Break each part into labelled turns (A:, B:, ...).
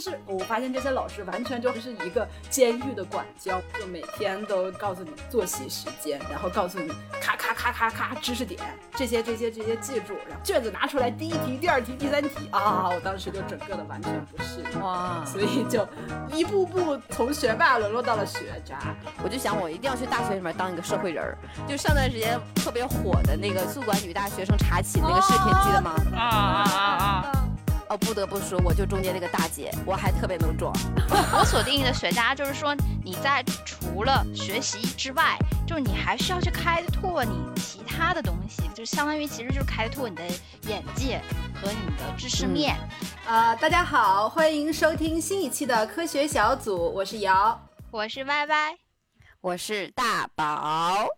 A: 是我发现这些老师完全就是一个监狱的管教，就每天都告诉你作息时间，然后告诉你咔咔咔咔咔知识点，这些这些这些记住，然后卷子拿出来，第一题、第二题、第三题啊！我当时就整个的完全不适应，哇！所以就一步步从学霸沦落到了学渣。
B: 我就想，我一定要去大学里面当一个社会人儿。就上段时间特别火的那个宿管女大学生查寝那个视频，记得吗？啊啊啊啊！哦，不得不说，我就中间那个大姐，我还特别能装。
C: 我所定义的学渣，就是说你在除了学习之外，就是你还需要去开拓你其他的东西，就相当于其实就是开拓你的眼界和你的知识面。
A: 啊，大家好，欢迎收听新一期的科学小组，我是瑶，
C: 我是歪歪，
B: 我是大宝。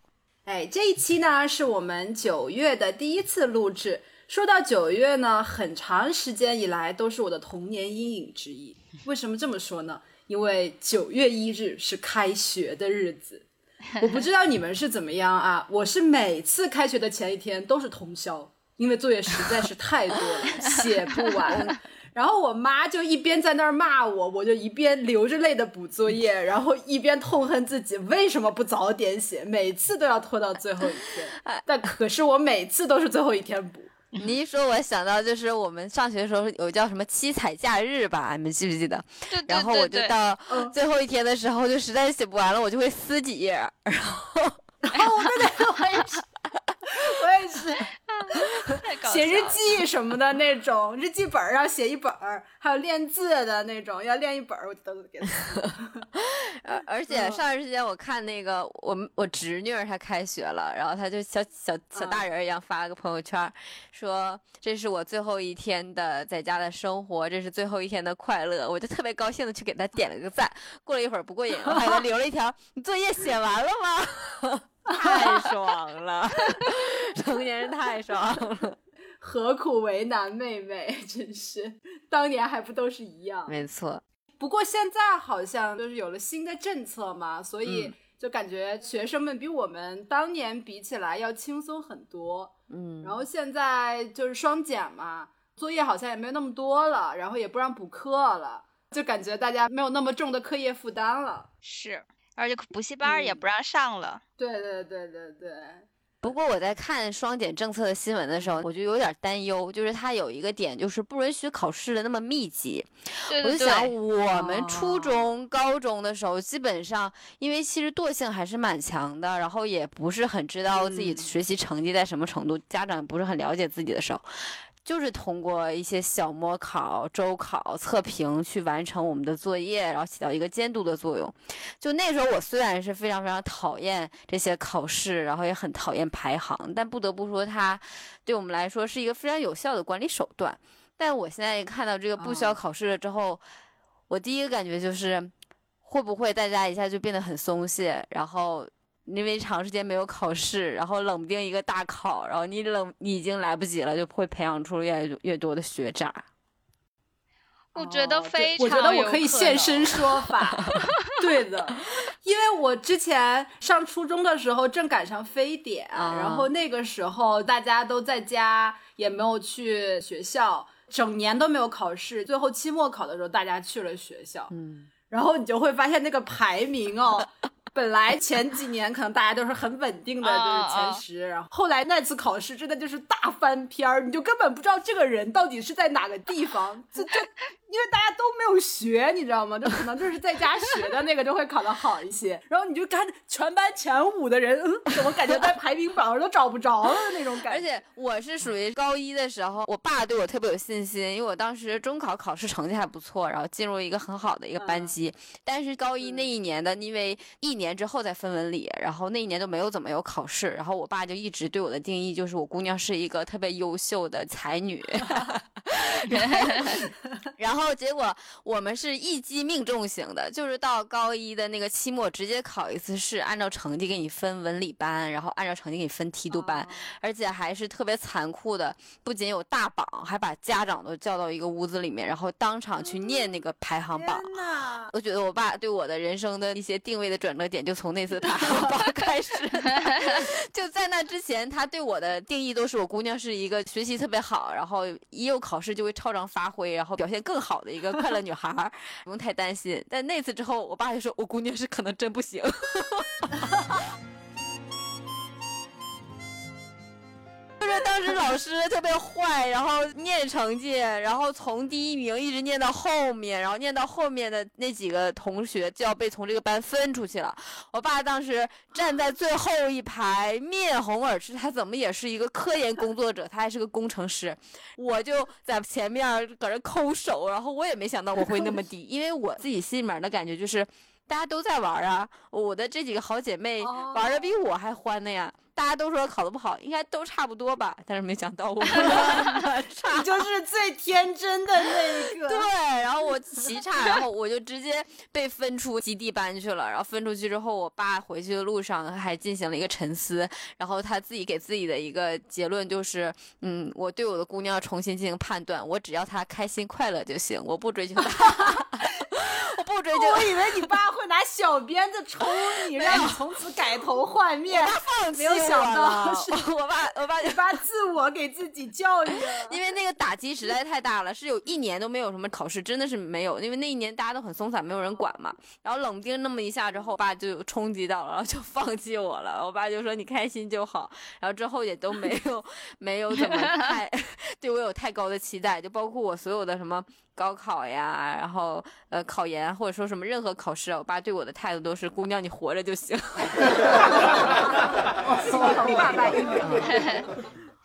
A: 哎，这一期呢是我们九月的第一次录制。说到九月呢，很长时间以来都是我的童年阴影之一。为什么这么说呢？因为九月一日是开学的日子。我不知道你们是怎么样啊，我是每次开学的前一天都是通宵，因为作业实在是太多了，写不完。然后我妈就一边在那儿骂我，我就一边流着泪的补作业，然后一边痛恨自己为什么不早点写，每次都要拖到最后一天。但可是我每次都是最后一天补。
B: 你一说，我想到就是我们上学的时候有叫什么七彩假日吧？你们记不记得？
C: 对对
B: 对。然后我就到最后一天的时候，就实在是写不完了，我就会撕几页，然后，
A: 然后我对对，我也是，我也是。写日记什么的那种，日记本要写一本儿，还有练字的那种要练一本儿，我都给他。
B: 而 而且上段时间我看那个我我侄女她开学了，然后她就小小小大人一样发了个朋友圈，说这是我最后一天的在家的生活，这是最后一天的快乐，我就特别高兴的去给她点了个赞。过了一会儿不过瘾，我还给她留了一条：你作业写完了吗？太爽了，成年人太爽了。
A: 何苦为难妹妹？真是，当年还不都是一样？
B: 没错。
A: 不过现在好像就是有了新的政策嘛，所以就感觉学生们比我们当年比起来要轻松很多。嗯。然后现在就是双减嘛，作业好像也没有那么多了，然后也不让补课了，就感觉大家没有那么重的课业负担了。
C: 是。而且补习班也不让上了。
A: 对对对对对。
B: 不过我在看双减政策的新闻的时候，我就有点担忧，就是它有一个点，就是不允许考试的那么密集。
C: 对
B: 对对。我就想，我们初中、高中的时候，基本上因为其实惰性还是蛮强的，然后也不是很知道自己学习成绩在什么程度，家长不是很了解自己的时候。就是通过一些小模考、周考、测评去完成我们的作业，然后起到一个监督的作用。就那时候，我虽然是非常非常讨厌这些考试，然后也很讨厌排行，但不得不说，它对我们来说是一个非常有效的管理手段。但我现在看到这个不需要考试了之后，我第一个感觉就是，会不会大家一下就变得很松懈，然后。因为长时间没有考试，然后冷不丁一个大考，然后你冷你已经来不及了，就会培养出越来越多的学渣。
C: 我觉得非
A: 常，我觉得我可以现身说 法。对的，因为我之前上初中的时候正赶上非典，然后那个时候大家都在家，也没有去学校，整年都没有考试，最后期末考的时候大家去了学校。嗯，然后你就会发现那个排名哦。本来前几年可能大家都是很稳定的，就是前十，然后后来那次考试真的就是大翻篇儿，你就根本不知道这个人到底是在哪个地方，这这。因为大家都没有学，你知道吗？就可能就是在家学的那个就会考得好一些。然后你就看全班前五的人，嗯，怎么感觉在排名榜上都找不着了那种感觉。而
B: 且我是属于高一的时候，我爸对我特别有信心，因为我当时中考考试成绩还不错，然后进入一个很好的一个班级。但是高一那一年的，因为一年之后再分文理，然后那一年都没有怎么有考试。然后我爸就一直对我的定义就是我姑娘是一个特别优秀的才女。然后。然后结果我们是一击命中型的，就是到高一的那个期末直接考一次试，按照成绩给你分文理班，然后按照成绩给你分梯度班，而且还是特别残酷的，不仅有大榜，还把家长都叫到一个屋子里面，然后当场去念那个排行榜。我觉得我爸对我的人生的一些定位的转折点就从那次排行榜开始。就在那之前，他对我的定义都是我姑娘是一个学习特别好，然后一有考试就会超常发挥，然后表现更好好的一个快乐女孩，不用太担心。但那次之后，我爸就说我姑娘是可能真不行。就是当时老师特别坏，然后念成绩，然后从第一名一直念到后面，然后念到后面的那几个同学就要被从这个班分出去了。我爸当时站在最后一排，面红耳赤。他怎么也是一个科研工作者，他还是个工程师。我就在前面搁这抠手，然后我也没想到我会那么低，因为我自己心里面的感觉就是大家都在玩啊，我的这几个好姐妹玩的比我还欢呢呀。大家都说考得不好，应该都差不多吧？但是没想到我
A: 你就是最天真的那一个。
B: 对，然后我奇差，然后我就直接被分出基地班去了。然后分出去之后，我爸回去的路上还进行了一个沉思，然后他自己给自己的一个结论就是：嗯，我对我的姑娘重新进行判断，我只要她开心快乐就行，我不追求她。我不追究，
A: 我以为你爸会拿小鞭子抽你，让你从此改头换面。没有想到是
B: 我爸，我爸
A: 你爸自我给自己教育了。
B: 因为那个打击实在太大了，是有一年都没有什么考试，真的是没有。因为那一年大家都很松散，没有人管嘛。然后冷冰那么一下之后，我爸就冲击到了，然后就放弃我了。我爸就说你开心就好。然后之后也都没有没有怎么太 对我有太高的期待，就包括我所有的什么。高考呀，然后呃考研或者说什么任何考试，我爸对我的态度都是姑娘你活着就行。
A: 爸爸一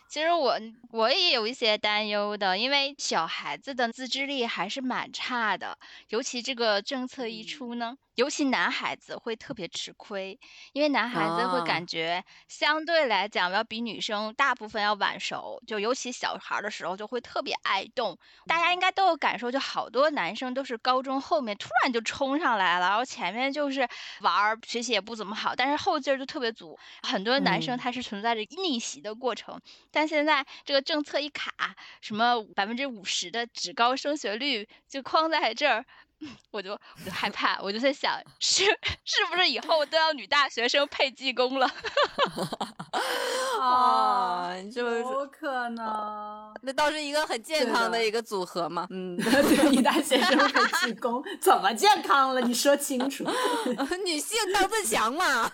C: 其实我我也有一些担忧的，因为小孩子的自制力还是蛮差的，尤其这个政策一出呢。尤其男孩子会特别吃亏，因为男孩子会感觉相对来讲要比女生大部分要晚熟，就尤其小孩的时候就会特别爱动。大家应该都有感受，就好多男生都是高中后面突然就冲上来了，然后前面就是玩，学习也不怎么好，但是后劲儿就特别足。很多男生他是存在着逆袭的过程，但现在这个政策一卡，什么百分之五十的职高升学率就框在这儿。我就我就害怕，我就在想，是是不是以后都要女大学生配技工了？
B: 啊，
A: 就有可能，
B: 那倒是一个很健康的一个组合嘛。
A: 嗯，女大学生配技工怎么健康了？你说清楚。
B: 女性当自强嘛。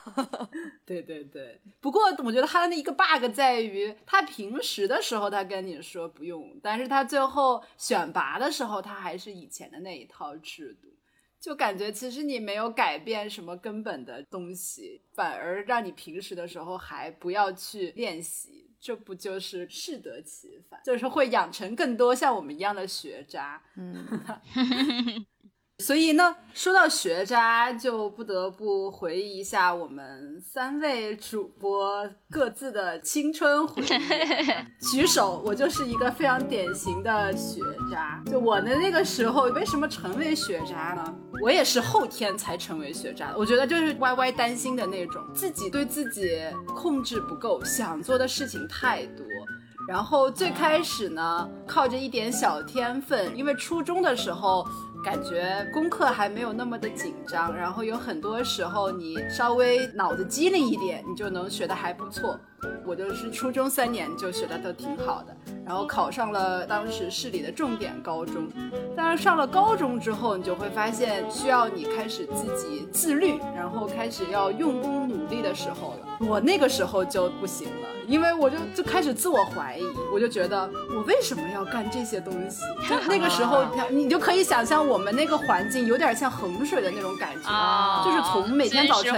A: 对对对，不过我觉得他的那一个 bug 在于，他平时的时候他跟你说不用，但是他最后选拔的时候，他还是以前的那一套。制度就感觉其实你没有改变什么根本的东西，反而让你平时的时候还不要去练习，这不就是适得其反？就是会养成更多像我们一样的学渣。嗯。所以呢，说到学渣，就不得不回忆一下我们三位主播各自的青春回忆。举手，我就是一个非常典型的学渣。就我的那个时候，为什么成为学渣呢？我也是后天才成为学渣。我觉得就是歪歪担心的那种，自己对自己控制不够，想做的事情太多。然后最开始呢，靠着一点小天分，因为初中的时候。感觉功课还没有那么的紧张，然后有很多时候你稍微脑子机灵一点，你就能学得还不错。我就是初中三年就学的都挺好的，然后考上了当时市里的重点高中。但是上了高中之后，你就会发现需要你开始自己自律，然后开始要用功努力的时候了。我那个时候就不行了，因为我就就开始自我怀疑，我就觉得我为什么要干这些东西？就那个时候，你就可以想象我们那个环境有点像衡水的那种感觉，就是从每天早晨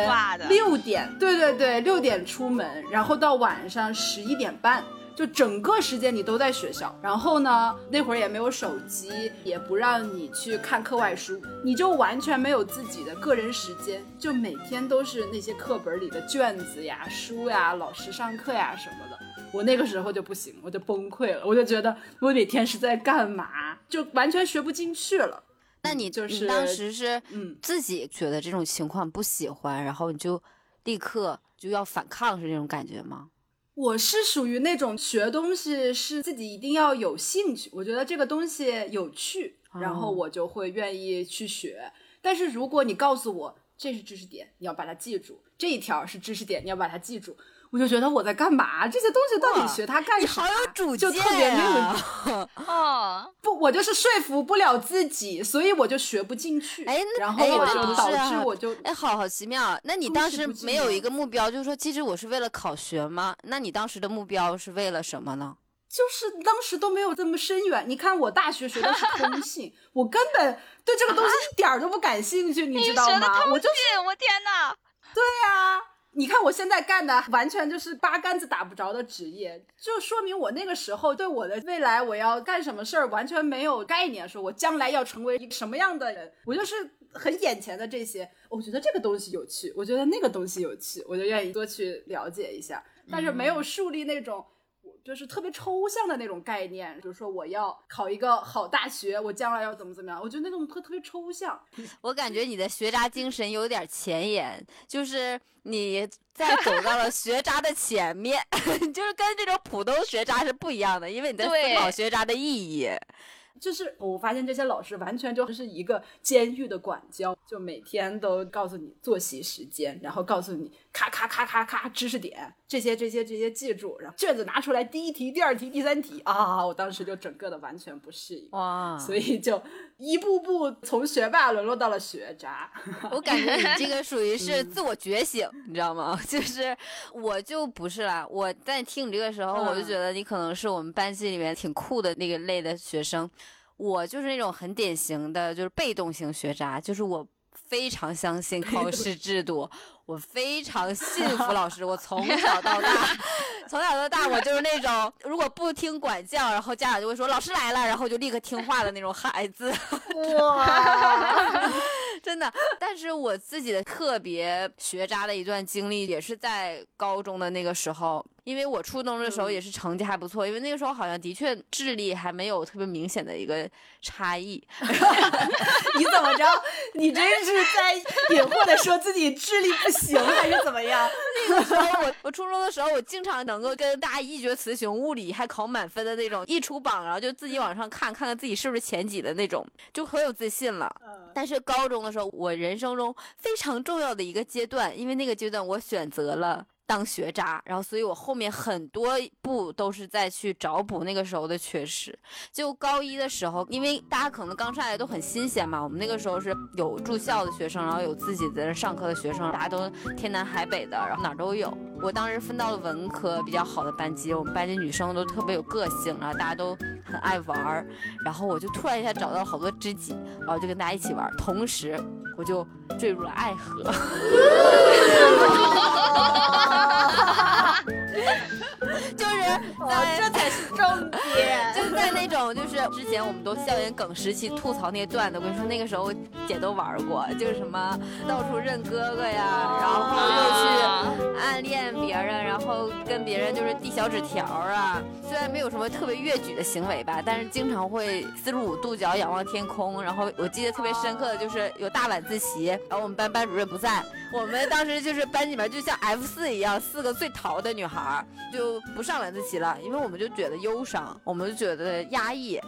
A: 六点，对对对，六点出门，然后到晚上十一点半。就整个时间你都在学校，然后呢，那会儿也没有手机，也不让你去看课外书，你就完全没有自己的个人时间，就每天都是那些课本里的卷子呀、书呀、老师上课呀什么的。我那个时候就不行，我就崩溃了，我就觉得我每天是在干嘛，就完全学不进去了。
B: 那你
A: 就是
B: 当时是嗯自己觉得这种情况不喜欢，然后你就立刻就要反抗，是这种感觉吗？
A: 我是属于那种学东西是自己一定要有兴趣，我觉得这个东西有趣，然后我就会愿意去学。但是如果你告诉我这是知识点，你要把它记住；这一条是知识点，你要把它记住。我就觉得我在干嘛？这些东西到底学它干啥？
B: 好有主见
A: 就特别
B: 呀！
C: 哦，
A: 不，我就是说服不了自己，所以我就学不进去。
B: 哎，
A: 然后我就导致
B: 啊
A: 我就
B: 哎，好好奇妙。那你当时没有一个目标，就是说，其实我是为了考学吗？那你当时的目标是为了什么呢？
A: 就是当时都没有这么深远。你看，我大学学的是通信，我根本对这个东西一点都不感兴趣，你知道吗？我就是
C: 我天哪！
A: 对啊，你看我现在干的完全就是八竿子打不着的职业，就说明我那个时候对我的未来我要干什么事儿完全没有概念，说我将来要成为一个什么样的人，我就是很眼前的这些，我觉得这个东西有趣，我觉得那个东西有趣，我就愿意多去了解一下，但是没有树立那种。就是特别抽象的那种概念，比如说我要考一个好大学，我将来要怎么怎么样，我觉得那种特特别抽象。
B: 我感觉你的学渣精神有点前沿，就是你在走到了学渣的前面，就是跟这种普通学渣是不一样的，因为你在思考学渣的意义。
A: 就是我发现这些老师完全就是一个监狱的管教，就每天都告诉你作息时间，然后告诉你咔咔咔咔咔知识点，这些这些这些记住，然后卷子拿出来，第一题、第二题、第三题啊！我当时就整个的完全不适应
B: 哇，
A: 所以就一步步从学霸沦落到了学渣。
B: 我感觉你这个属于是 自我觉醒，你知道吗？就是我就不是啦，我在听你这个时候，我就觉得你可能是我们班级里面挺酷的那个类的学生。我就是那种很典型的，就是被动型学渣，就是我非常相信考试制度，我非常信服老师，我从 小到大，从小到大我就是那种如果不听管教，然后家长就会说老师来了，然后就立刻听话的那种孩子。
A: 哇，
B: 真的，但是我自己的特别学渣的一段经历，也是在高中的那个时候。因为我初中的时候也是成绩还不错，因为那个时候好像的确智力还没有特别明显的一个差异。
A: 你怎么着？你这是在隐晦的说自己智力不行，还是怎么样？
B: 那个时候我我初中的时候，我经常能够跟大家一决雌雄，物理还考满分的那种，一出榜然后就自己往上看，看看自己是不是前几的那种，就很有自信了。但是高中的时候，我人生中非常重要的一个阶段，因为那个阶段我选择了。当学渣，然后所以我后面很多步都是在去找补那个时候的缺失。就高一的时候，因为大家可能刚上来都很新鲜嘛，我们那个时候是有住校的学生，然后有自己在那上课的学生，大家都天南海北的，然后哪儿都有。我当时分到了文科比较好的班级，我们班级女生都特别有个性，然后大家都很爱玩儿，然后我就突然一下找到了好多知己，然后就跟大家一起玩儿，同时我就坠入了爱河。就是在，
A: 这才是重点。
B: 就是在那种，就是之前我们都校园梗时期吐槽那些段子，我跟你说，那个时候姐都玩过，就是什么到处认哥哥呀，然后又去暗恋别人，然后跟别人就是递小纸条啊。虽然没有什么特别越矩的行为吧，但是经常会四十五度角仰望天空。然后我记得特别深刻的就是有大晚自习，然后我们班班主任不在，我们当时就是班里面就像 F 四一样，四个最淘的女孩就不上晚自习了，因为我们就觉得忧伤，我们就觉得压抑，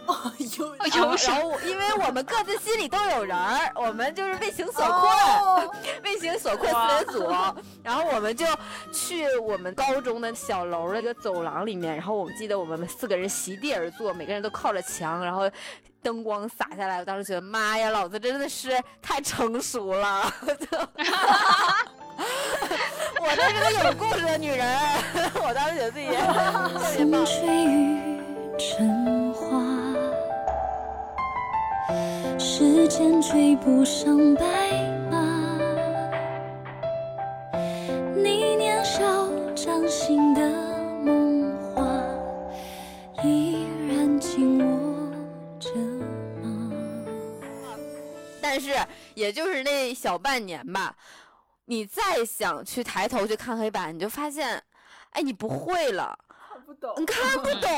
A: 忧
C: 忧伤。
B: 然后因为我们各自心里都有人儿，我们就是为情所困，为情所困四人组，然后我们就去我们高中的小楼的一个走廊里面，然后我们记得我们四个人席地而坐，每个人都靠着墙，然后灯光洒下来，我当时觉得妈呀，老子真的是太成熟了，我这是个有故事的女人，我当时觉得自己特别棒。
D: 水与成花，时间追不上白马。你年少掌心的
B: 是也就是那小半年吧，你再想去抬头去看黑板，你就发现，哎，你不会了。
A: 不懂，
B: 你看不懂，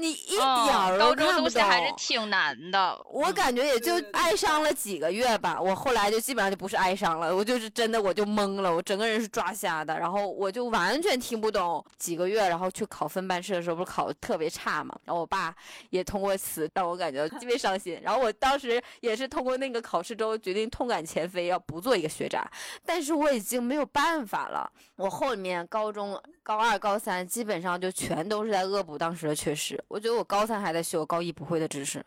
B: 你一
C: 嗯
B: 点儿都看不
C: 东西还是。挺难的。
B: 我感觉也就哀伤了几个月吧，我后来就基本上就不是哀伤了，我就是真的我就懵了，我整个人是抓瞎的，然后我就完全听不懂。几个月，然后去考分班试的时候，不是考的特别差嘛，然后我爸也通过此让我感觉特别伤心，然后我当时也是通过那个考试之后决定痛改前非，要不做一个学渣，但是我已经没有办法了，我后面高中高二、高三基本上就全都是在恶补当时的缺失。我觉得我高三还在学我高一不会的知识，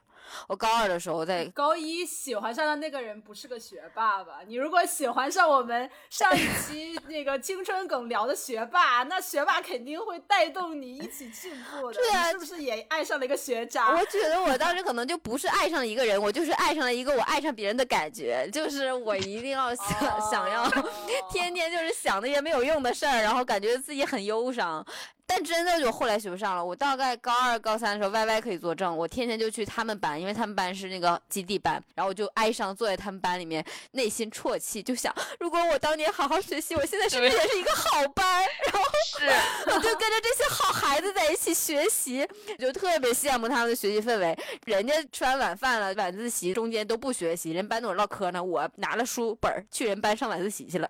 B: 我高二的时候在
A: 高一喜欢上的那个人不是个学霸吧？你如果喜欢上我们上一期 那个青春梗聊的学霸，那学霸肯定会带动你一起进步的。
B: 对啊
A: 是不是也爱上了一个学渣？
B: 我觉得我当时可能就不是爱上了一个人，我就是爱上了一个我爱上别人的感觉，就是我一定要想、想要
A: 哦
B: 天天就是想那些没有用的事儿，然后感觉自己很忧伤。但真的就后来学不上了。我大概高二、高三的时候，Y Y 可以作证，我天天就去他们班，因为他们班是那个基地班，然后我就哀伤坐在他们班里面，内心啜泣，就想如果我当年好好学习，我现在是不是也是一个好班？然后
C: 是，
B: 我就跟着这些好孩子在一起学习，就特别羡慕他们的学习氛围。人家吃完晚饭了，晚自习中间都不学习，人班都唠嗑呢，我拿了书本去人班上晚自习去了。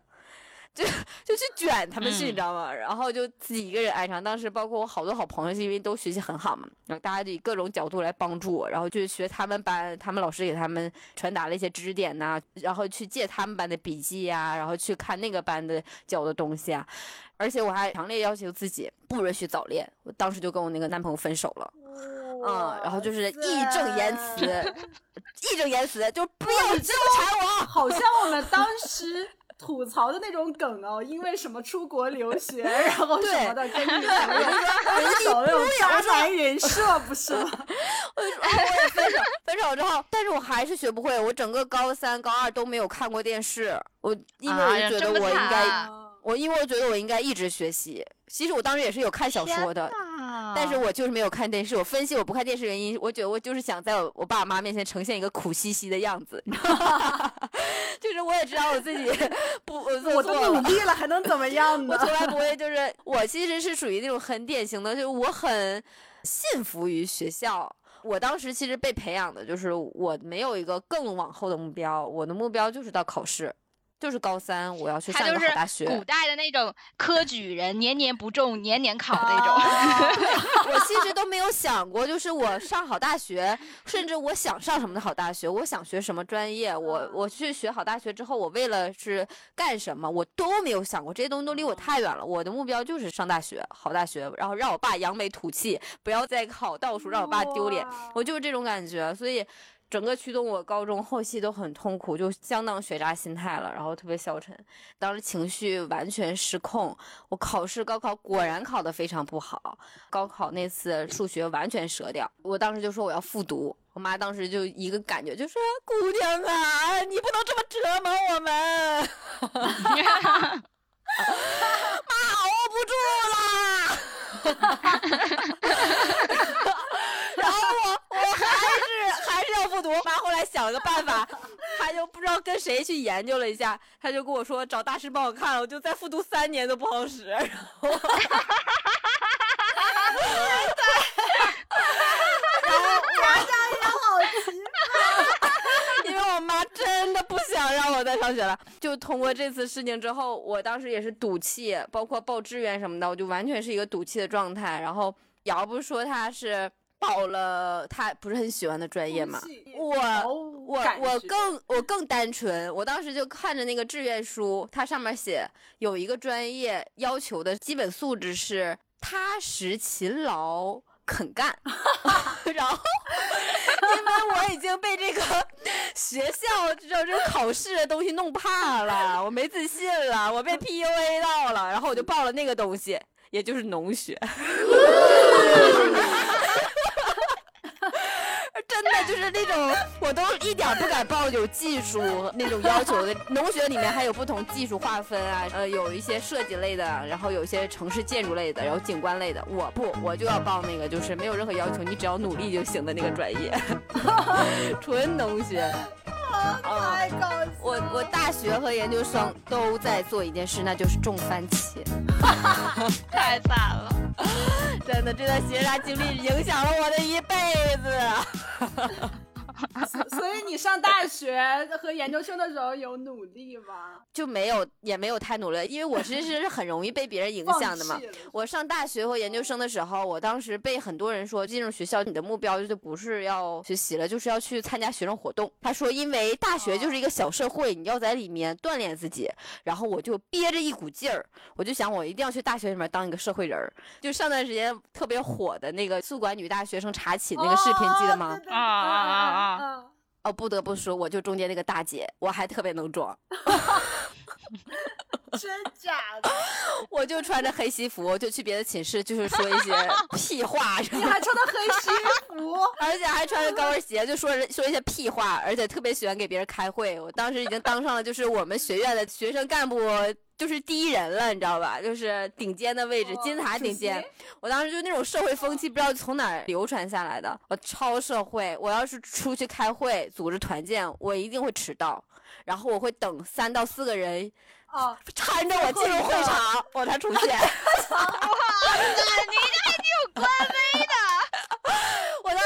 B: 就就去卷他们去，
C: 嗯
B: 你知道吗？然后就自己一个人爱上。当时包括我好多好朋友，是因为都学习很好嘛，然后大家就以各种角度来帮助我，然后就学他们班，他们老师给他们传达了一些知识点呐、然后去借他们班的笔记呀、然后去看那个班的教的东西啊。而且我还强烈要求自己不允许早恋，我当时就跟我那个男朋友分手了。嗯，然后就是义正言辞，义正言辞，就不要纠缠我。
A: 好像我们当时吐槽的那种梗哦，因为什么出国留学，然后什么的，跟你朋友分手那种渣男人设，不是吗？
B: 我也分手，分手之后，但是我还是学不会。我整个高三、高二都没有看过电视，我因为我觉得我应该，
C: 惨
B: 我因为我觉得我应该一直学习。其实我当时也是有看小说的，但是我就是没有看电视。我分析我不看电视原因，我觉得我就是想在我我爸妈面前呈现一个苦兮兮的样子，你知道吗就是我也知道我自己 不我
A: 都努。力了，还能怎么 样呢
B: 我？从来不会，就是我其实是属于那种很典型的，就是我很信服于学校。我当时其实被培养的就是我没有一个更往后的目标，我的目标就是到考试，就是高三我要去上个好大学。
C: 古代的那种科举人，年年不中，年年考那种。
B: 我其实都没有想过，就是我上好大学，甚至我想上什么的好大学，我想学什么专业，我我去学好大学之后，我为了是干什么，我都没有想过，这些东西都离我太远了。我的目标就是上大学，好大学，然后让我爸扬眉吐气，不要再考倒数，让我爸丢脸。我就是这种感觉，所以整个驱动我高中后期都很痛苦，就相当学渣心态了，然后特别消沉，当时情绪完全失控。我考试高考果然考得非常不好，高考那次数学完全折掉，我当时就说我要复读。我妈当时就一个感觉，就说：“姑娘啊，你不能这么折磨我们，妈熬不住啦。”然后我我还是还是要复读。妈后来想了个办法，她就不知道跟谁去研究了一下，她就跟我说找大师帮我看了，我就再复读三年都不好使。然后，因为我妈真的不想让我再上学了。就通过这次事情之后，我当时也是赌气，包括报志愿什么的，我就完全是一个赌气的状态。然后瑶不说她是报了他不是很喜欢的专业嘛，我我我更我更单纯，我当时就看着那个志愿书，它上面写有一个专业要求的基本素质是踏实勤劳。肯干，然后因为我已经被这个学校这这种考试的东西弄怕了，我没自信了，我被 PUA 到了，然后我就报了那个东西，也就是农学。真的就是那种，我都一点不敢报有技术那种要求的。农学里面还有不同技术划分啊，呃，有一些设计类的，然后有一些城市建筑类的，然后景观类的。我不，我就要报那个，就是没有任何要求，你只要努力就行的那个专业，纯农学。
A: 太搞笑了！
B: 我我大学和研究生都在做一件事，那就是种番茄。
C: 太惨了。
B: 真的，这段学渣经历影响了我的一辈子。
A: 所以你上大学和研究生的时候有努力吗？
B: 就没有，也没有太努力，因为我其实是很容易被别人影响的嘛。我上大学和研究生的时候，我当时被很多人说，进入学校你的目标就不是要学习了，就是要去参加学生活动。他说，因为大学就是一个小社会，你要在里面锻炼自己。然后我就憋着一股劲儿，我就想我一定要去大学里面当一个社会人儿。就上段时间特别火的那个宿管女大学生查寝那个视频，记得吗
C: 啊啊啊啊
A: 啊！
B: 哦，不得不说，我就中间那个大姐，我还特别能装。
A: 真假的？
B: 我就穿着黑西服，就去别的寝室，就是说一些 屁话，
A: 你还穿的黑西服？
B: 而且还穿着高跟鞋，就说人说一些屁话，而且特别喜欢给别人开会。我当时已经当上了就是我们学院的学生干部，就是第一人了，你知道吧？就是顶尖的位置，金字塔顶尖。我当时就那种社会风气，不知道从哪儿流传下来的。我超社会，我要是出去开会组织团建，我一定会迟到，然后我会等三到四个人
A: 哦，
B: 搀着我进入会场，我才出现。
C: 官威的，
B: 我当时。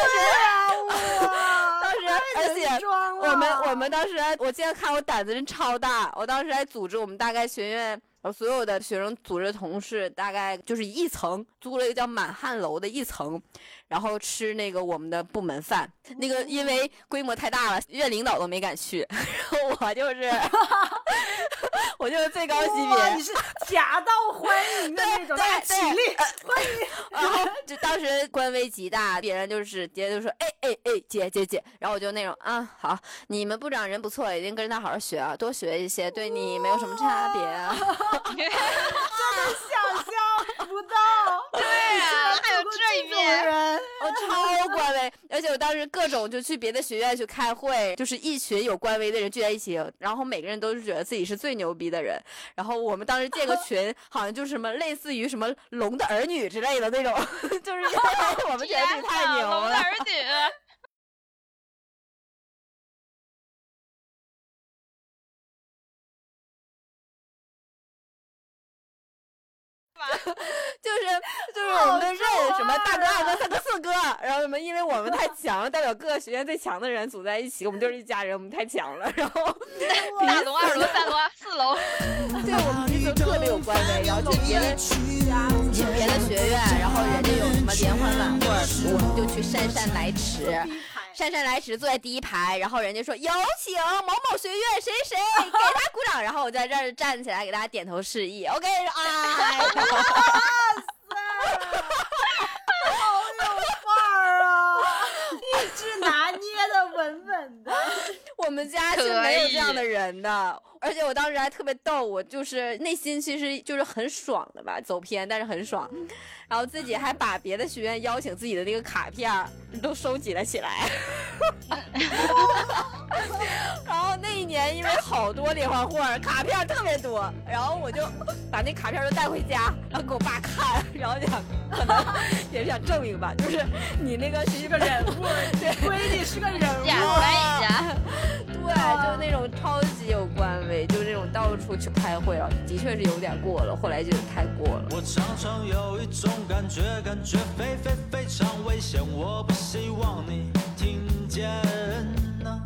A: 哇！
B: 当时，而且我们我们当时还，我今天看我胆子真超大。我当时还组织我们大概学院呃所有的学生组织同事，大概就是一层租了一个叫满汉楼的一层，然后吃那个我们的部门饭。那个因为规模太大了，院领导都没敢去，然后我就是我就是最高级
A: 别，你。是夹道欢迎的那种，
B: 对
A: 大家起立欢迎。
B: 然后就当时官威极大，别人就是直接就说哎哎哎姐姐姐，然后我就那种啊好，你们部长人不错，一定跟着他好好学啊，多学一些，对你没有什么差别啊。
A: 想象不到，
C: 对啊。
A: 人，
B: 我超官微，而且我当时各种就去别的学院去开会，就是一群有官威的人聚在一起，然后每个人都是觉得自己是最牛逼的人。然后我们当时建个群，好像就是什么类似于什么龙的儿女之类的那种，就是 因为我们觉得自己太牛了。
C: 龙儿女。
B: 就是就是我们都认什么大哥、二哥、三哥、四哥，然后什么，因为我们太强了，代表各个学院最强的人组在一起，我们就是一家人，我们太强了。然后
C: 大龙、二龙、三龙、四龙，
B: 对我们彼此特别有关系，然后去别的去别的学院，然后人家有什么联欢晚会，我们就去姗姗来迟。姗姗来迟，坐在第一排，然后人家说有请某某学院谁谁 给他鼓掌，然后我在这儿站起来给大家点头示意，OK 啊，
A: 好有范儿啊！一直拿捏的稳稳的。
B: 我们家是没有这样的人的，而且我当时还特别逗，我就是内心其实就是很爽的吧，走偏但是很爽，然后自己还把别的学院邀请自己的那个卡片都收集了起来。然后那一年因为好多联欢会儿，卡片特别多，然后我就把那卡片都带回家，然后给我爸看，然后想可能也是想证明吧，就是你那个是一个人物，对，
A: 闺女是个人物，
C: 假扮一下。
B: 对，就是那种超级有官威，就是那种到处去开会啊，的确是有点过了，后来就太过了。
E: 我常常有一种感觉，感觉非非非常危险，我不希望你听见啊。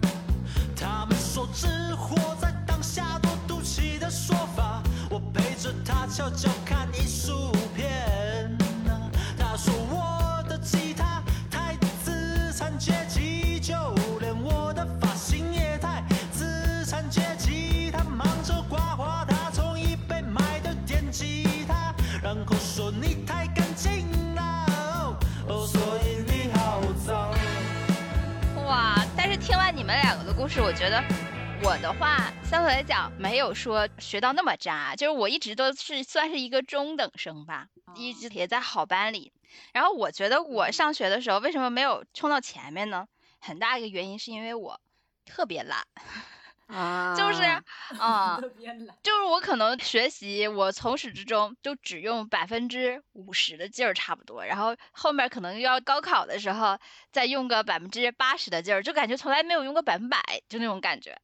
E: 他们说只活在当下多赌气的说法，我陪着他悄悄看艺术片啊。他说我的吉他太资产阶级，
C: 们两个的故事，我觉得我的话相对来讲没有说学到那么渣，就是我一直都是算是一个中等生吧，一直也在好班里。然后我觉得我上学的时候为什么没有冲到前面呢？很大一个原因是因为我特别懒，
B: 啊
C: 就是啊。就是我可能学习，我从始至终就只用百分之五十的劲儿差不多，然后后面可能要高考的时候再用个百分之八十的劲儿，就感觉从来没有用过百分百，就那种感觉。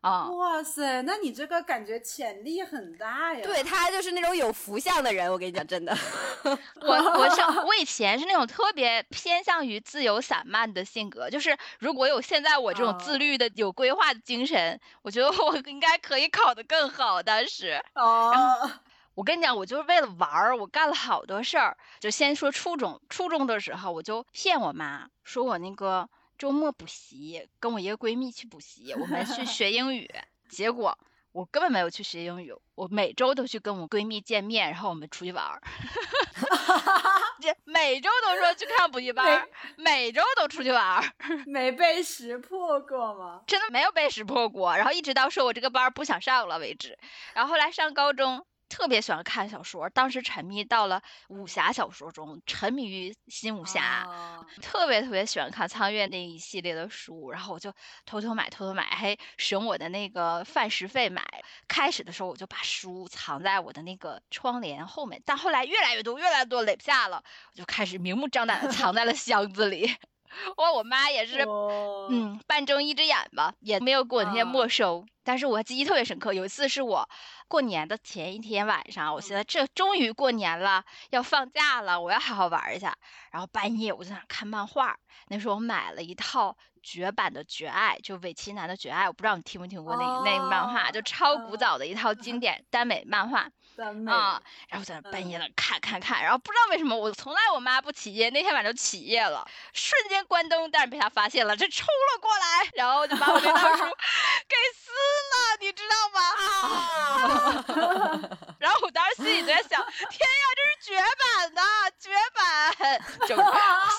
C: 啊、
A: 哇塞，那你这个感觉潜力很大呀。
B: 对他就是那种有福相的人，我跟你讲，真的。
C: 我我是 我以前是那种特别偏向于自由散漫的性格，就是如果有现在我这种
A: 哦
C: 自律的、有规划的精神，我觉得我应该可以考得更好。当时，
A: 哦，
C: 我跟你讲，我就是为了玩儿，我干了好多事儿。就先说初中，初中的时候我就骗我妈说我那个周末补习，跟我一个闺蜜去补习，我们去 学英语，结果。我根本没有去学英语，我每周都去跟我闺蜜见面，然后我们出去玩儿。这每周都说去看补习班，每周都出去玩儿，
A: 没被识破过吗？
C: 真的没有被识破过。然后一直到说我这个班不想上了为止。然后后来上高中，特别喜欢看小说，当时沉迷到了武侠小说中，沉迷于新武侠。
A: 哦
C: 特别特别喜欢看苍月那一系列的书，然后我就偷偷买，偷偷买，还省我的那个饭食费买。开始的时候我就把书藏在我的那个窗帘后面，但后来越来越多，越来越多垒不下了，我就开始明目张胆的藏在了箱子里。我我妈也是，
A: 哦，
C: 嗯，半睁一只眼吧，也没有给我那些
A: 啊
C: 没收。但是我记忆特别深刻，有一次是我过年的前一天晚上，我寻思这终于过年了，要放假了，我要好好玩一下。然后半夜我就想看漫画，那时候我买了一套绝版的《绝爱》，就尾崎南的《绝爱》，我不知道你听没听过那个、那个漫画，就
A: 哦
C: 超古
A: 嗯
C: 早的一套经 典耽美漫画。啊、然后在那半夜了看看看，然后不知道为什么我从来我妈不起夜，那天晚上就起夜了，瞬间关灯，但是被她发现了，这冲了过来，然后就把我那套书给撕了，你知道吗？然后我当时心里就在想，天呀，这是绝版的，绝版，就是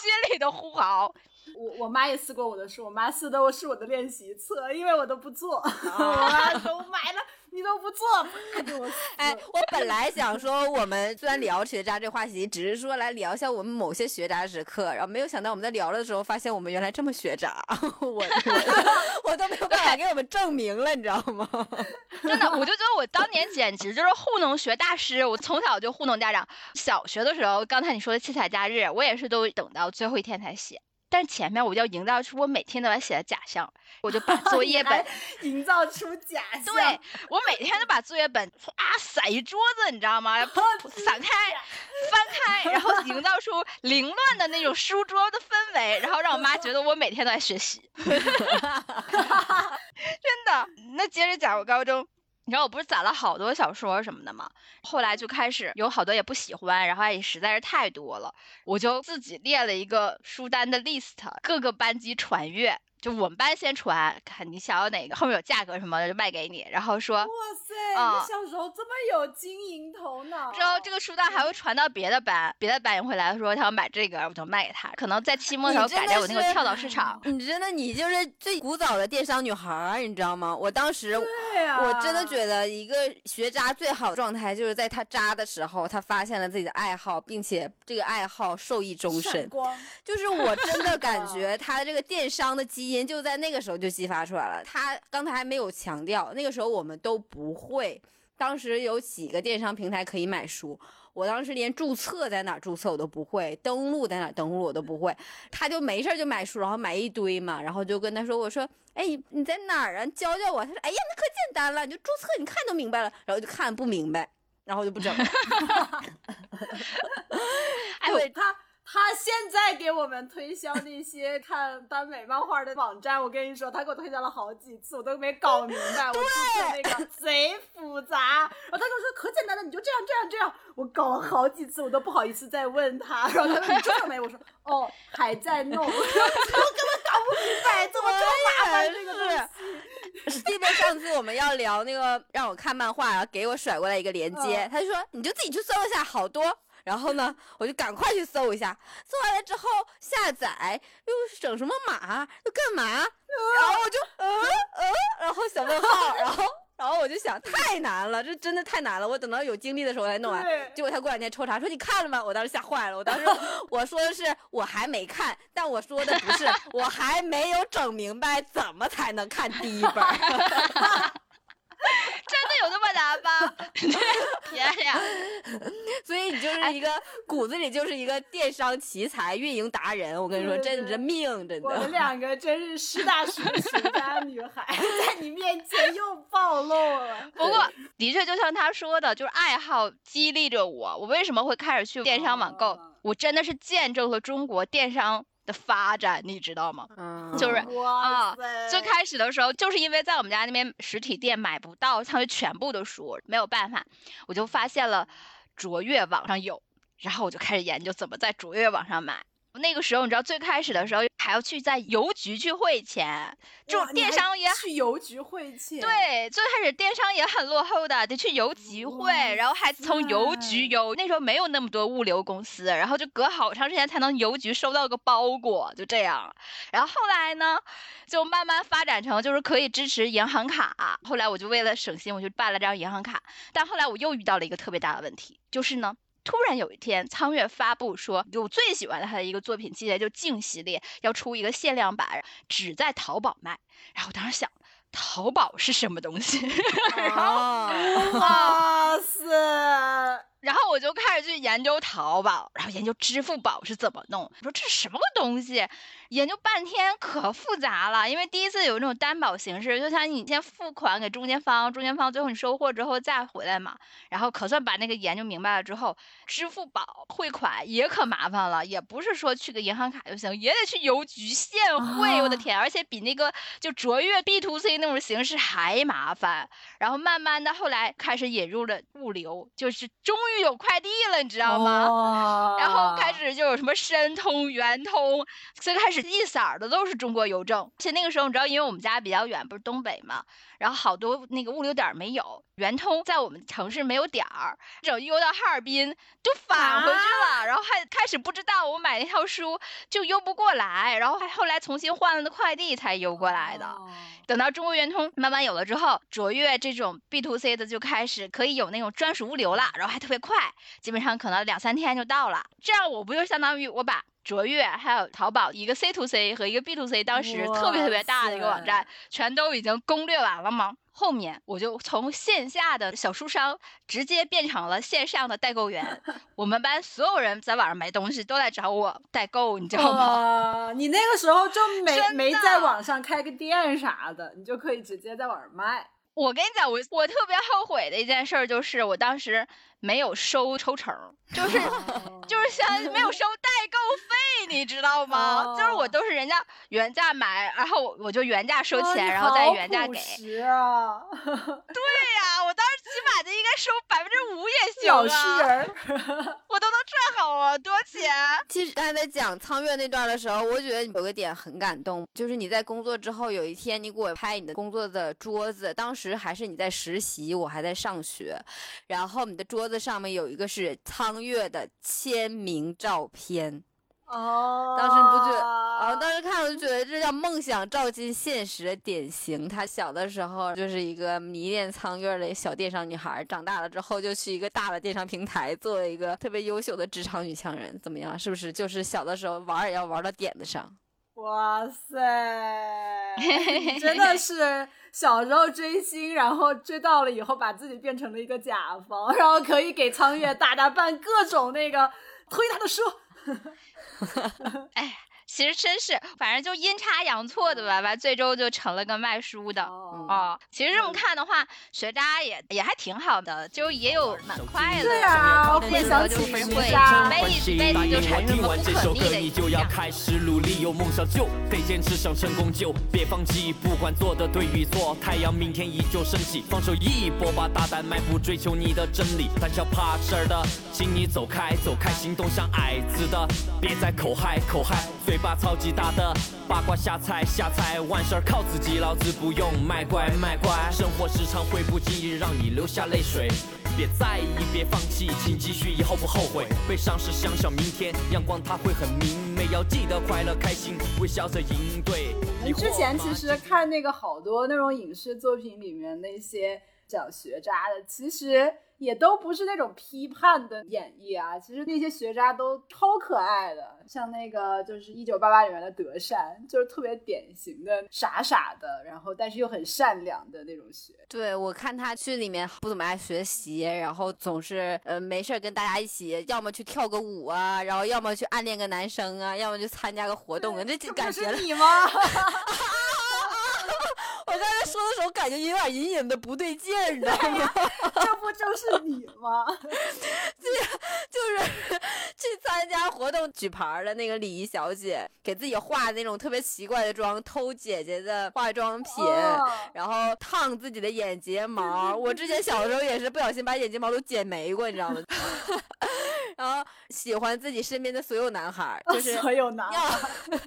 C: 心里的呼嚎。
A: 我我妈也撕过我的书，我妈撕的我是我的练习册，因为我都不做。我妈说我买了你都不做，啪给我撕。
B: 哎，我本来想说，我们虽然聊学渣这话题，只是说来聊一下我们某些学渣时刻，然后没有想到我们在聊的时候，发现我们原来这么学渣，我我我都没有办法给我们证明了，你知道吗？
C: 真的，我就觉得我当年简直就是糊弄学大师，我从小就糊弄家长。小学的时候，刚才你说的七彩假日，我也是都等到最后一天才写。但是前面我就要营造出我每天都在写的假象，我就把 作业本，
A: 营造出假象。
C: 对我每天都把作业本啊撒一桌子，你知道吗？散开，翻开，然后营造出凌乱的那种书桌的氛围，然后让我妈觉得我每天都在学习。真的，那接着讲我高中。你知道我不是攒了好多小说什么的吗？后来就开始有好多也不喜欢，然后也实在是太多了，我就自己列了一个书单的 list，各个班级传阅。就我们班先传，看你想要哪个，后面有价格什么的就卖给你，然后说
A: 哇塞，
C: 啊
A: 你小时候这么有经营头脑。
C: 之后这个书单还会传到别的班，别的班也会来说他要买这个，我就卖给他。可能在期末的时候
B: 你真的
C: 赶在我那个跳蚤市场，
B: 你真的，你就是最古早的电商女孩儿，你知道吗？我当时
A: 对啊，
B: 我真的觉得一个学渣最好的状态，就是在他渣的时候，他发现了自己的爱好，并且这个爱好受益终身。
A: 闪光。
B: 就是我真的感觉他这个电商的基因就在那个时候就激发出来了。他刚才还没有强调，那个时候我们都不会。当时有几个电商平台可以买书，我当时连注册在哪儿注册我都不会，登录在哪儿登录我都不会。他就没事儿就买书，然后买一堆嘛，然后就跟他说：“我说，哎，你在哪儿啊？你教教我。”他说：“哎呀，那可简单了，你就注册，你看都明白了。”然后就看不明白，然后就不整了。
C: 哎，
A: 我他，他现在给我们推销那些看耽美漫画的网站，我跟你说，他给我推销了好几次，我都没搞明白。我注册那个贼复杂，然后他跟我说可简单了，你就这样这样这样。我搞了好几次，我都不好意思再问他。然后他说你注册没？我说哦，还在弄。我 说我根本搞不明白，怎么这么麻烦这个东西？
B: 是记得上次我们要聊那个让我看漫画，然后给我甩过来一个链接，
A: 嗯
B: 他就说你就自己去搜一下，好多。然后呢，我就赶快去搜一下，搜完了之后下载又整什么码，又干嘛？然后我就嗯嗯，然后小问号，然后然后我就想太难了，这真的太难了，我等到有精力的时候再弄完。结果他过两天抽查说你看了吗？我当时吓坏了，我当时 我说的是我还没看，但我说的不是 我还没有整明白怎么才能看第一本儿。
C: 真的有那么难吗？天呀！
B: 所以你就是一个骨子里就是一个电商奇才、运营达人。我跟你说，真的这命，真的
A: 我们。两个真是实打实的企业家女孩，在你面前又暴露了。
C: 不过，的确就像他说的，就是爱好激励着我。我为什么会开始去电商网购？
A: 哦
C: 我真的是见证了中国电商的发展，你知道吗？
B: 嗯，
C: 就是啊，最开始的时候，就是因为在我们家那边实体店买不到他们全部的书，没有办法，我就发现了卓越网上有，然后我就开始研究怎么在卓越网上买。那个时候，你知道最开始的时候还要去在邮局去汇钱，这种
A: 哇你还
C: 电商也
A: 去邮局汇钱，，
C: 对，最开始电商也很落后的，得去邮局汇，然后还从邮局邮。那时候没有那么多物流公司，然后就隔好长时间才能邮局收到个包裹，就这样。然后后来呢，就慢慢发展成就是可以支持银行卡。后来我就为了省心，我就办了张银行卡。但后来我又遇到了一个特别大的问题，就是呢。突然有一天，苍月发布说，就我最喜欢的他的一个作品系列，就镜系列要出一个限量版，只在淘宝卖。然后我当时想，淘宝是什么东西？
B: 哦，
A: 哇塞，
C: 然后我就开始去研究淘宝，然后研究支付宝是怎么弄。我说这是什么个东西？研究半天可复杂了，因为第一次有那种担保形式，就像你先付款给中间方，中间方最后你收货之后再回来嘛。然后可算把那个研究明白了之后，支付宝汇款也可麻烦了，也不是说去个银行卡就行，也得去邮局现汇。我的
A: 啊
C: 天，而且比那个就卓越 B to C 那种形式还麻烦。然后慢慢的后来开始引入了物流，就是终于有快递了，你知道吗？
A: 吗
C: 然后开始就有什么申通、圆通，最开始一色儿的都是中国邮政。而且那个时候你知道，因为我们家比较远，不是东北嘛，然后好多那个物流点儿没有，圆通在我们城市没有点儿，整邮到哈尔滨就返回去了，然后还开始不知道我买那套书就邮不过来，然后还后来重新换了的快递才邮过来的。
A: 哦
C: 等到中国圆通慢慢有了之后，卓越这种 B to C 的就开始可以有那种专属物流了，然后还特别快，基本上可能两三天就到了。这样我不就相当于我把卓越还有淘宝一个 C to C 和一个 B to C 当时特别特别大的一个网站，全都已经攻略完了吗？后面我就从线下的小书商直接变成了线上的代购员，我们班所有人在网上买东西都来找我代购，你知道吗？
A: 哇，你那个时候就没没在网上开个店啥的，你就可以直接在网上卖。
C: 我跟你讲，我我特别后悔的一件事儿就是我当时没有收抽成，就是就是相当于没有收代购费，你知道吗？就是我都是人家原价买，然后我我就原价收钱，然后再原价给。对呀、我当时起码的应该收百分之五也行
A: 老实
C: 啊，
A: 人。
C: 我都能赚好啊，多钱？
B: 其实刚才在讲苍月那段的时候，我觉得有个点很感动，就是你在工作之后有一天你给我拍你的工作的桌子，当时还是你在实习，我还在上学，然后你的桌子上面有一个是苍月的签名照片。
A: 哦，
B: 当时你不觉得？啊，当时看我就觉得这叫梦想照进现实的典型。她小的时候就是一个迷恋苍月的小电商女孩，长大了之后就去一个大的电商平台做了一个特别优秀的职场女强人，怎么样？是不是？就是小的时候玩也要玩到点子上。
A: 哇塞，真的 是小时候追星，然后追到了以后，把自己变成了一个甲方，然后可以给苍月大大办各种那个推他的书。
C: 哎，其实真是，反正就阴差阳错的吧，完最终就成了个卖书的。
A: 哦
C: 哦，其实这么看的话，学渣也也还挺好的，就也有蛮快乐的。
A: 对啊
C: 不见
A: 回想起
C: 得就是
A: 学渣
C: 一辈子一辈子就产生什么不可逆的
E: 你。就要开始努力，有梦想就得坚持，想成功就别放弃，不管做的对与错，太阳明天依旧升起，放手一搏吧，大胆迈步追求你的真理，胆小怕事儿的，请你走开走开，行动像矮子的，别再口嗨口嗨，嘴巴超级大的，八卦瞎猜瞎猜，万事儿靠自己，老子不用卖乖卖乖，生活时常会不经意让你流下泪水。别在意，别放弃，请继续，以后不后悔。悲伤时想想明天，阳光它会很明媚。要记得快乐开心，微笑着应对。
A: 你之前其实看那个好多那种影视作品里面那些讲学渣的，其实也都不是那种批判的演绎啊。其实那些学渣都超可爱的，像那个就是《一九八八》里面的德善，就是特别典型的傻傻的，然后但是又很善良的那种学。
B: 对我看他剧里面不怎么爱学习，然后总是呃没事儿跟大家一起，要么去跳个舞啊，然后要么去暗恋个男生啊，要么就参加个活动啊，这就感觉
A: 是你吗？
B: 我刚才说的时候，感觉有点隐隐的不对劲儿，你知道吗？
A: 这不就是你吗？
B: 就是去参加活动举牌的那个礼仪小姐，给自己化那种特别奇怪的妆，偷姐姐的化妆品，
A: 哦
B: 然后烫自己的眼睫毛。我之前小时候也是不小心把眼睫毛都剪没过，你知道吗？然后喜欢自己身边的所有男孩儿，就是
A: 所有男
B: 要
A: 孩，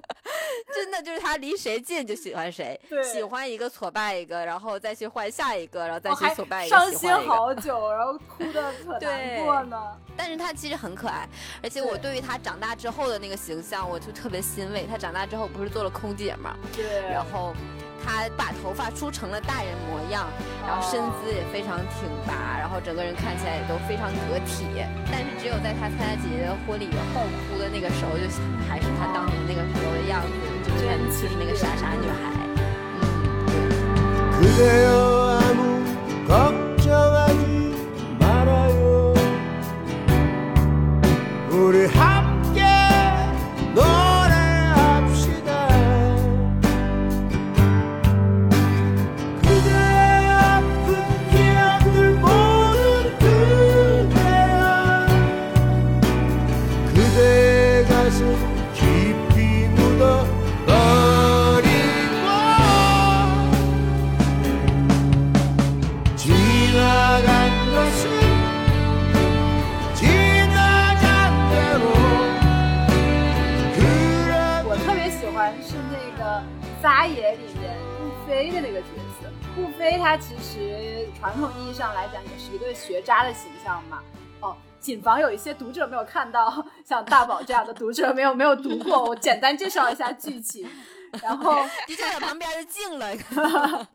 B: 真的就是他离谁近就喜欢谁，喜欢一个挫败一个，然后再去换下一个，然后再去挫败一个，
A: 伤心。好久，然后哭的可难过呢。
B: 但是他其实很可爱，而且我
A: 对
B: 对于他长大之后的那个形象，我就特别欣慰。他长大之后不是做了空姐嘛，
A: 对，
B: 然后他把头发梳成了大人模样，然后身姿也非常挺拔，然后整个人看起来也都非常得体。但是只有在他参加姐姐的婚礼后哭的那个时候，就还是他当年那个时候的样子，就是很就是那个傻傻女孩。嗯，
F: 그
A: 顾飞的那个角色。顾飞他其实传统意义上来讲也是一个学渣的形象嘛。哦，谨防有一些读者没有看到，像大宝这样的读者没有没有读过，我简单介绍一下剧情。然后
B: 的确在旁边就静了。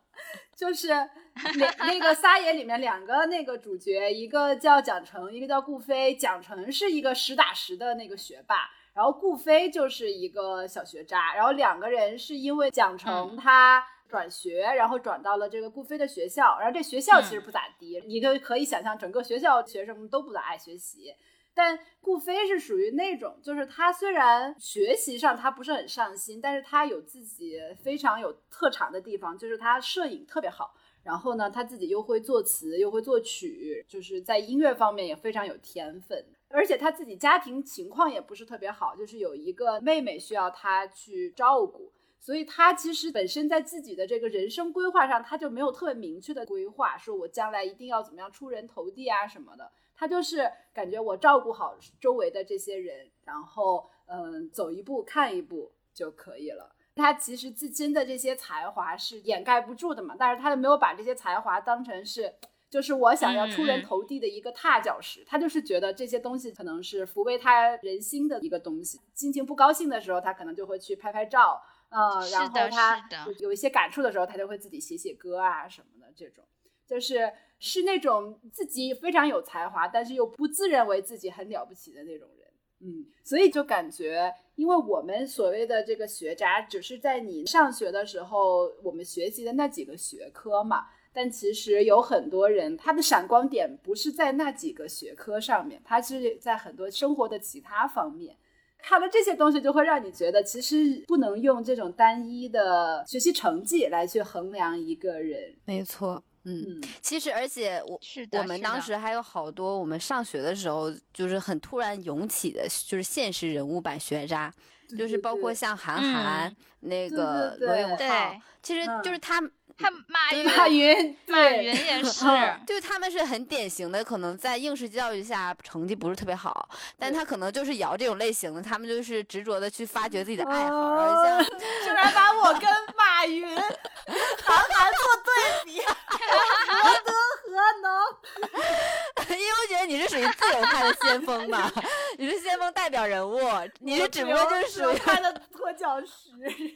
A: 就是那那个撒野里面两个那个主角，一个叫蒋成，一个叫顾飞。蒋成是一个实打实的那个学霸，然后顾飞就是一个小学渣。然后两个人是因为蒋成他转学，然后转到了这个顾飞的学校，然后这学校其实不咋地，你就可以想象整个学校学生们都不咋爱学习。但顾飞是属于那种，就是他虽然学习上他不是很上心，但是他有自己非常有特长的地方，就是他摄影特别好。然后呢，他自己又会作词，又会作曲，就是在音乐方面也非常有天分。而且他自己家庭情况也不是特别好，就是有一个妹妹需要他去照顾，所以他其实本身在自己的这个人生规划上，他就没有特别明确的规划，说我将来一定要怎么样出人头地啊什么的。他就是感觉我照顾好周围的这些人，然后嗯，走一步看一步就可以了。他其实自身的这些才华是掩盖不住的嘛，但是他没有把这些才华当成是，就是我想要出人头地的一个踏脚石。他就是觉得这些东西可能是抚慰他人心的一个东西。心情不高兴的时候，他可能就会去拍拍照，呃，然后他有一些感触的时候，他就会自己写写歌啊什么的。这种就是是那种自己非常有才华，但是又不自认为自己很了不起的那种人。嗯，所以就感觉，因为我们所谓的这个学渣，只是在你上学的时候我们学习的那几个学科嘛。但其实有很多人，他的闪光点不是在那几个学科上面，他是在很多生活的其他方面。看了这些东西，就会让你觉得，其实不能用这种单一的学习成绩来去衡量一个人。
B: 没错，嗯，
A: 嗯，
B: 其实而且我
C: 是的
B: 我们当时还有好多我们上学的时候就是很突然涌起的，就是现实人物版学渣，就是包括像韩寒、那个罗永浩
C: 对，
B: 其实就是
A: 嗯
B: 他。
C: 他马云，
A: 马云，
C: 马云也 是，
A: 嗯
B: 就他们是很典型的，可能在应试教育下成绩不是特别好，但他可能就是姚这种类型的，他们就是执着的去发掘自己的爱好，
A: 哦
B: 然后像
A: 居然把我跟马云、韩寒做对比，何德何能？
B: 因为我觉得你是属于自由派的先锋吧，你是先锋代表人物，你是只不过就是属于
A: 他的拖脚石，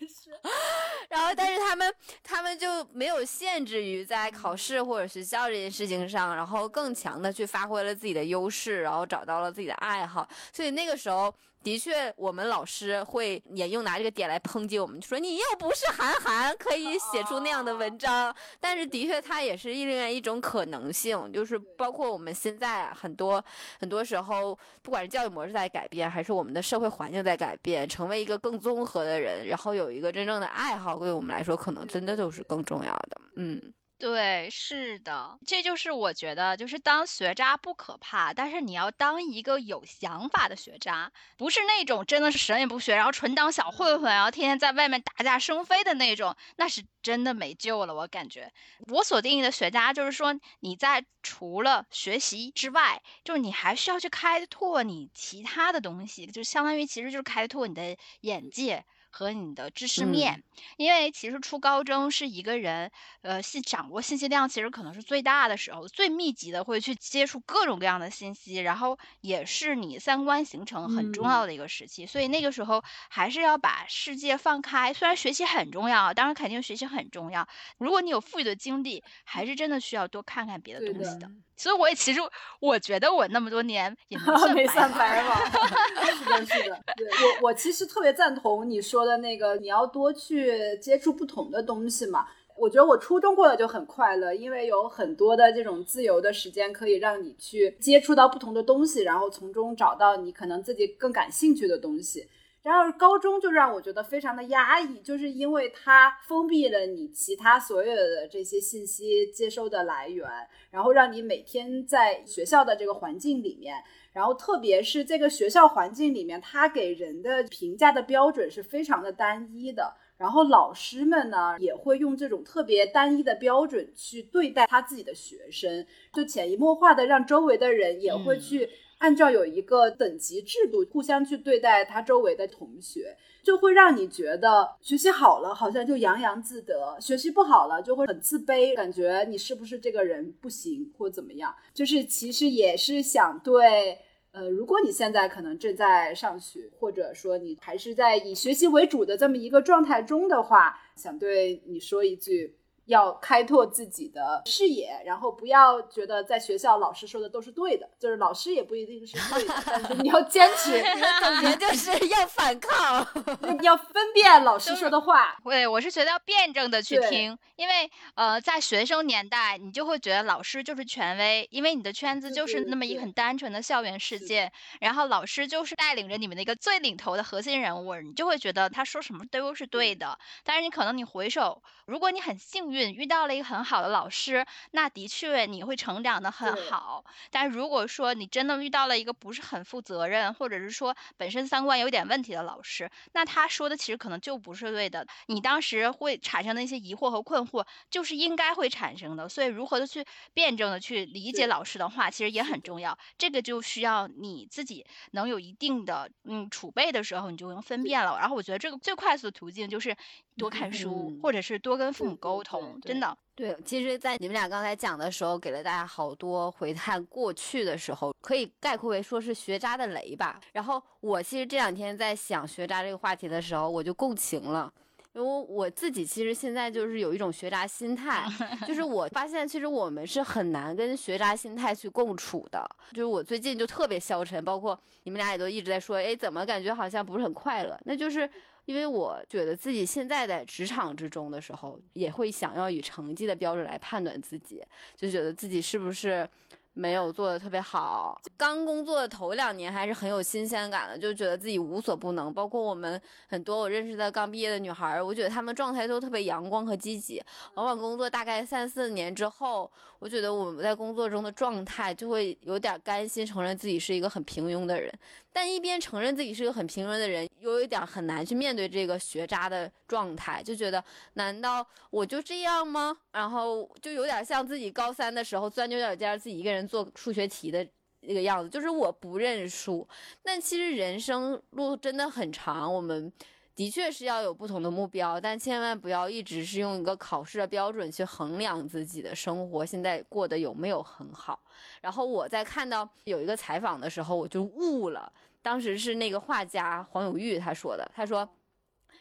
A: 是。
B: 然后，但是他们他们就没有限制于在考试或者学校这件事情上，然后更强的去发挥了自己的优势，然后找到了自己的爱好。所以那个时候，的确我们老师会也用拿这个点来抨击我们，就说你又不是韩寒，可以写出那样的文章。但是的确，它也是另外一种可能性，就是包括我们现在很多很多时候，不管是教育模式在改变，还是我们的社会环境在改变，成为一个更综合的人，然后有一个真正的爱好，对我们来说，可能真的就是更重要的。嗯。
C: 对，是的，这就是我觉得，就是当学渣不可怕，但是你要当一个有想法的学渣，不是那种真的是什么也不学，然后纯当小混混，然后天天在外面打架生非的那种，那是真的没救了。我感觉，我所定义的学渣，就是说你在除了学习之外，就是你还需要去开拓你其他的东西，就相当于其实就是开拓你的眼界。和你的知识面，因为其实初高中是一个人，呃，是掌握信息量其实可能是最大的时候，最密集的会去接触各种各样的信息，然后也是你三观形成很重要的一个时期，所以那个时候还是要把世界放开。虽然学习很重要，当然肯定学习很重要。如果你有富裕的经历，还是真的需要多看看别的东西的。所以我也其实我觉得我那么多年也
A: 没
C: 算
A: 白嘛。是的，是的。对我我其实特别赞同你说的那个，你要多去接触不同的东西嘛。我觉得我初中过得就很快乐，因为有很多的这种自由的时间，可以让你去接触到不同的东西，然后从中找到你可能自己更感兴趣的东西。然后高中就让我觉得非常的压抑，就是因为它封闭了你其他所有的这些信息接收的来源，然后让你每天在学校的这个环境里面，然后特别是这个学校环境里面，它给人的评价的标准是非常的单一的，然后老师们呢也会用这种特别单一的标准去对待他自己的学生，就潜移默化的让周围的人也会去。按照有一个等级制度，互相去对待他周围的同学，就会让你觉得学习好了好像就洋洋自得，学习不好了就会很自卑，感觉你是不是这个人不行或怎么样？就是其实也是想对，呃，如果你现在可能正在上学，或者说你还是在以学习为主的这么一个状态中的话，想对你说一句。要开拓自己的视野，然后不要觉得在学校老师说的都是对的，就是老师也不一定是对的，但是你要坚持。
B: 总结就是要反抗，
A: 要分辨老师说的话。
C: 对，我是觉得要辩证的去听，因为呃，在学生年代，你就会觉得老师就是权威，因为你的圈子就是那么一个很单纯的校园世界，然后老师就是带领着你们的一个最领头的核心人物，你就会觉得他说什么都是对的。但是你可能你回首，如果你很幸运。遇到了一个很好的老师，那的确你会成长的很好。但如果说你真的遇到了一个不是很负责任，或者是说本身三观有点问题的老师，那他说的其实可能就不是对的。你当时会产生的一些疑惑和困惑，就是应该会产生的。所以如何的去辩证的去理解老师的话，其实也很重要。这个就需要你自己能有一定的嗯储备的时候，你就能分辨了。然后我觉得这个最快速的途径就是多看书，或者是多跟父母沟通。真的
B: 对，其实，在你们俩刚才讲的时候，给了大家好多回看过去的时候，可以概括为说是学渣的雷吧。然后我其实这两天在想学渣这个话题的时候，我就共情了，因为我自己其实现在就是有一种学渣心态，就是我发现其实我们是很难跟学渣心态去共处的。就是我最近就特别消沉，包括你们俩也都一直在说，哎，怎么感觉好像不是很快乐？那就是。因为我觉得自己现在在职场之中的时候，也会想要以成绩的标准来判断自己，就觉得自己是不是。没有做的特别好，刚工作的头两年还是很有新鲜感的，就觉得自己无所不能。包括我们很多我认识的刚毕业的女孩，我觉得她们状态都特别阳光和积极。往往工作大概三四年之后，我觉得我们在工作中的状态就会有点甘心承认自己是一个很平庸的人。但一边承认自己是个很平庸的人，有一点很难去面对这个学渣的状态，就觉得难道我就这样吗？然后就有点像自己高三的时候钻牛角尖，自己一个人。做数学题的那个样子，就是我不认输。但其实人生路真的很长，我们的确是要有不同的目标，但千万不要一直是用一个考试的标准去衡量自己的生活现在过得有没有很好。然后我在看到有一个采访的时候，我就悟了。当时是那个画家黄永玉他说的，他说。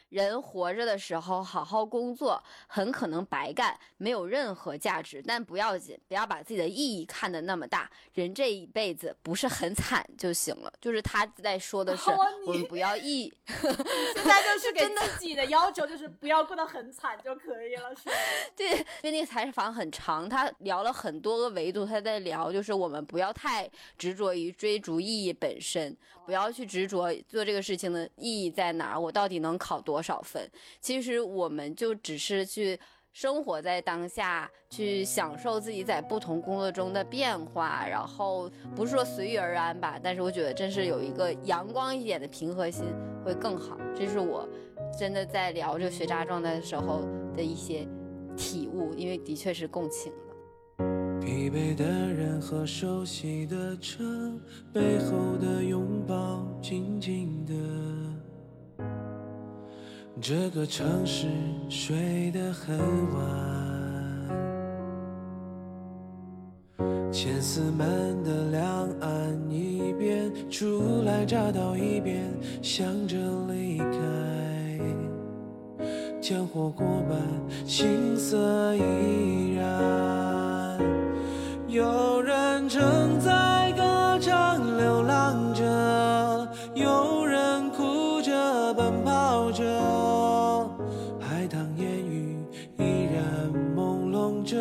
B: 人活着的时候好好工作，很可能白干，没有任何价值，但不要紧，不要把自己的意义看得那么大。人这一辈子不是很惨就行了。就是他在说的是，我们不要意。
A: 现在就是 给自己的要求，就是不要过得很惨就可以了，是吗？
B: 对，因为那个采访很长，他聊了很多个维度，他在聊，就是我们不要太执着于追逐意义本身，不要去执着做这个事情的意义在哪儿，我到底能考多。少分？其实我们就只是去生活在当下，去享受自己在不同工作中的变化，然后不是说随遇而安吧。但是我觉得，真是有一个阳光一点的平和心会更好。这是我真的在聊这个学渣状态的时候的一些体悟，因为的确是共情的。
F: 疲惫的人和熟悉的车，背后的拥抱，静静的。这个城市睡得很晚，千丝门的两岸，一边初来乍到，一边想着离开。将火过半，心色依然。有人正在歌唱，流浪着；有人哭着，奔跑着。海棠烟雨依然朦胧着，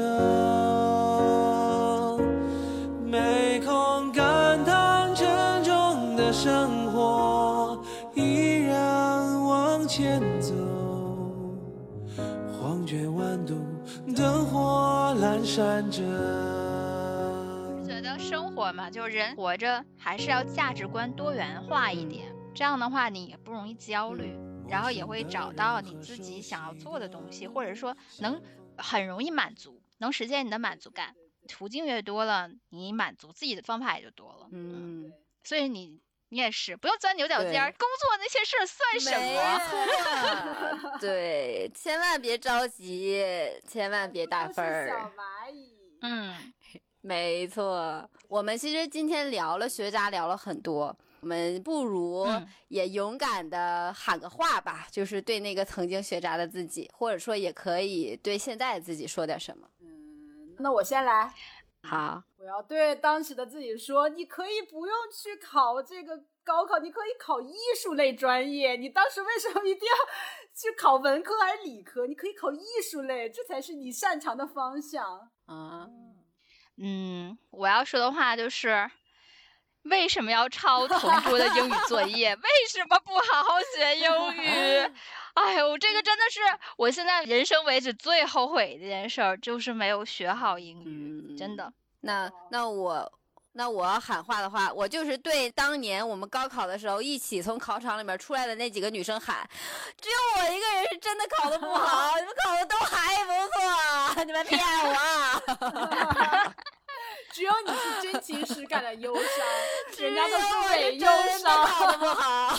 C: 没空感叹沉重的生活，
F: 依然往前走。黄泉万渡，灯火阑珊着。
C: 活嘛，就是人活着还是要价值观多元化一点，这样的话你也不容易焦虑，然后也会找到你自己想要做的东西，或者说能很容易满足，能实现你的满足感。途径越多了，你满足自己的方法也就多了。
B: 嗯，
C: 所以你。你也是，不用钻牛角尖儿，工作那些事儿算
B: 什么？对，千万别着急，千万别打分儿。
A: 小蚂蚁。
C: 嗯，
B: 没错。我们其实今天聊了学渣，聊了很多，我们不如也勇敢的喊个话吧，就是对那个曾经学渣的自己，或者说也可以对现在的自己说点什么。
A: 嗯，那我先来。
B: 好，
A: 我要对当时的自己说，你可以不用去考这个高考，你可以考艺术类专业。你当时为什么一定要去考文科还是理科？你可以考艺术类，这才是你擅长的方向
B: 啊。
C: 嗯，我要说的话就是，为什么要抄同桌的英语作业？为什么不好好学英语？哎呦，这个真的是我现在人生为止最后悔的一件事儿，就是没有学好英语，真的。
B: 那那我那我要喊话的话，我就是对当年我们高考的时候一起从考场里面出来的那几个女生喊，只有我一个人是真的考的不好，你们考的都还不错，你们骗我。
A: 只有你是真情实感的忧伤，人家都是伪忧伤，
B: 考的不好。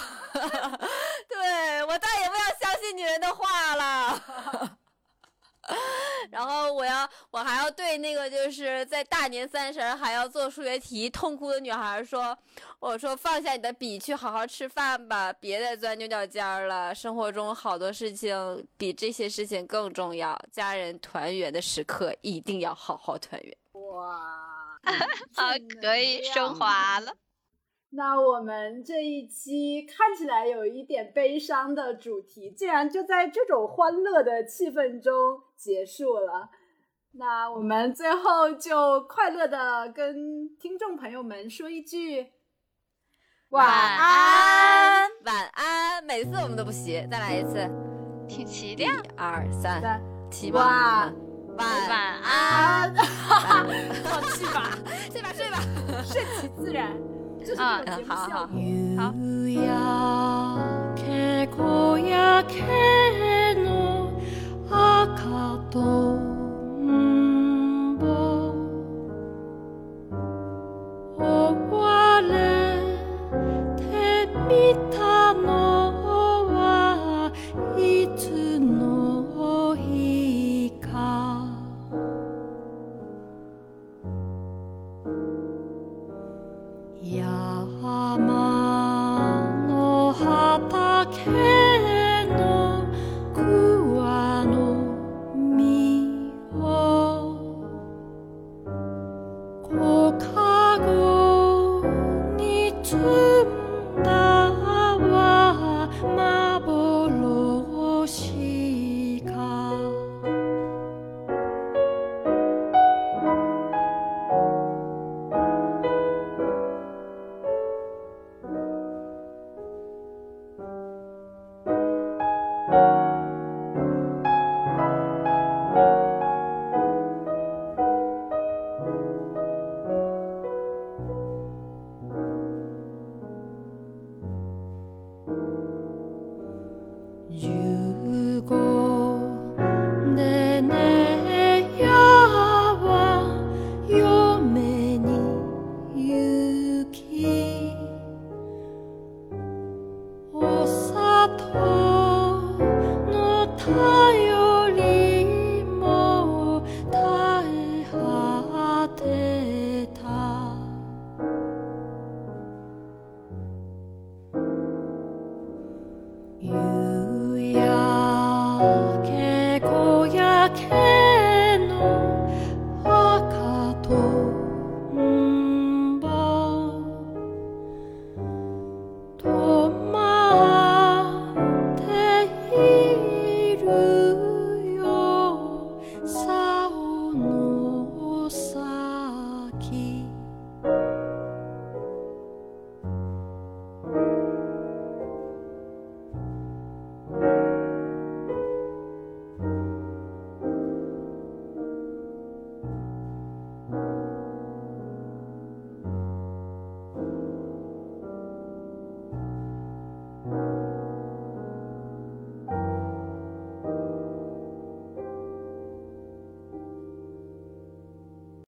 B: 对我再也不要相信女人的话了。然后我要，我还要对那个就是在大年三十还要做数学题痛哭的女孩说：“我说放下你的笔，去好好吃饭吧，别再钻牛角尖了。生活中好多事情比这些事情更重要，家人团圆的时刻一定要好好团圆。”
A: 哇，
C: 好，可以升华了。
A: 那我们这一期看起来有一点悲伤的主题，竟然就在这种欢乐的气氛中结束了。那我们最后就快乐的跟听众朋友们说一句晚安，
B: 晚安。每次我们都不齐，再来一次，
C: 挺齐的。一
B: 二三，齐
A: 晚
B: 晚
C: 晚
A: 安。放弃吧，
B: 睡吧睡吧，
A: 顺其自然。
B: 啊，好好好。
D: 夕焼け小焼けの赤と